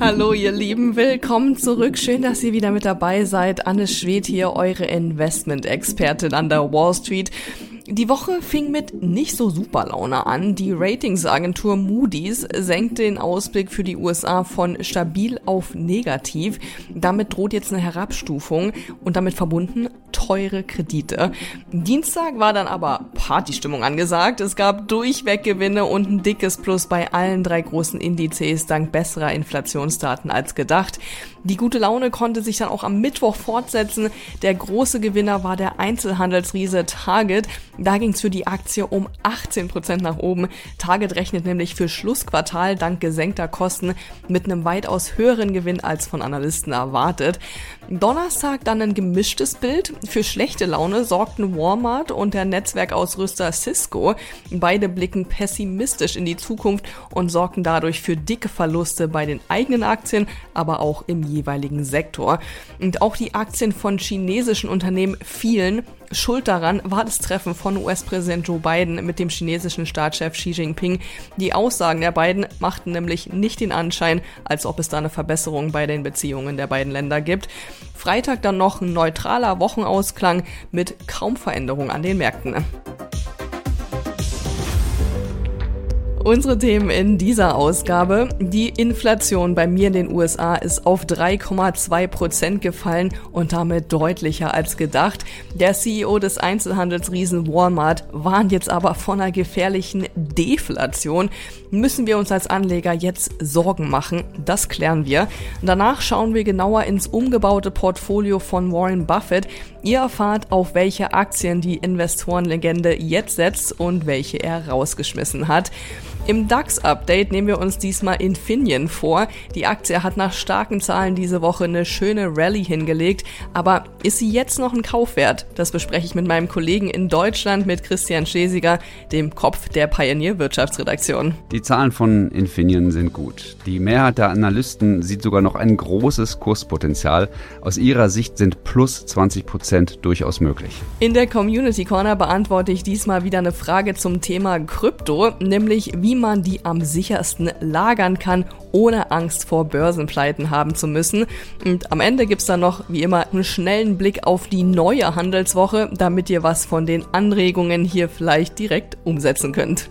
Hallo ihr Lieben, willkommen zurück. Schön, dass ihr wieder mit dabei seid. Anne Schwed hier, eure Investment-Expertin an der Wall Street. Die Woche fing mit nicht so super Laune an. Die Ratingsagentur Moody's senkt den Ausblick für die USA von stabil auf negativ. Damit droht jetzt eine Herabstufung und damit verbunden teure Kredite. Dienstag war dann aber Partystimmung angesagt. Es gab durchweg Gewinne und ein dickes Plus bei allen drei großen Indizes dank besserer Inflationsdaten als gedacht. Die gute Laune konnte sich dann auch am Mittwoch fortsetzen. Der große Gewinner war der Einzelhandelsriese Target. Da ging es für die Aktie um 18 Prozent nach oben. Target rechnet nämlich für Schlussquartal dank gesenkter Kosten mit einem weitaus höheren Gewinn als von Analysten erwartet. Donnerstag dann ein gemischtes Bild. Für schlechte Laune sorgten Walmart und der Netzwerkausrüster Cisco. Beide blicken pessimistisch in die Zukunft und sorgten dadurch für dicke Verluste bei den eigenen Aktien, aber auch im jeweiligen Sektor. Und auch die Aktien von chinesischen Unternehmen fielen. Schuld daran war das Treffen von US-Präsident Joe Biden mit dem chinesischen Staatschef Xi Jinping. Die Aussagen der beiden machten nämlich nicht den Anschein, als ob es da eine Verbesserung bei den Beziehungen der beiden Länder gibt. Freitag dann noch ein neutraler Wochenausklang mit kaum Veränderung an den Märkten. Unsere Themen in dieser Ausgabe. Die Inflation bei mir in den USA ist auf 3,2 Prozent gefallen und damit deutlicher als gedacht. Der CEO des Einzelhandelsriesen Walmart warnt jetzt aber von einer gefährlichen Deflation. Müssen wir uns als Anleger jetzt Sorgen machen? Das klären wir. Danach schauen wir genauer ins umgebaute Portfolio von Warren Buffett. Ihr erfahrt, auf welche Aktien die Investorenlegende jetzt setzt und welche er rausgeschmissen hat. Im DAX-Update nehmen wir uns diesmal Infineon vor. Die Aktie hat nach starken Zahlen diese Woche eine schöne Rallye hingelegt, aber ist sie jetzt noch ein Kaufwert? Das bespreche ich mit meinem Kollegen in Deutschland, mit Christian Schesiger, dem Kopf der Pioneer Wirtschaftsredaktion. Die Zahlen von Infineon sind gut. Die Mehrheit der Analysten sieht sogar noch ein großes Kurspotenzial. Aus ihrer Sicht sind plus 20 Prozent durchaus möglich. In der Community Corner beantworte ich diesmal wieder eine Frage zum Thema Krypto, nämlich wie man die am sichersten lagern kann, ohne Angst vor Börsenpleiten haben zu müssen. Und am Ende gibt's dann noch, wie immer, einen schnellen Blick auf die neue Handelswoche, damit ihr was von den Anregungen hier vielleicht direkt umsetzen könnt.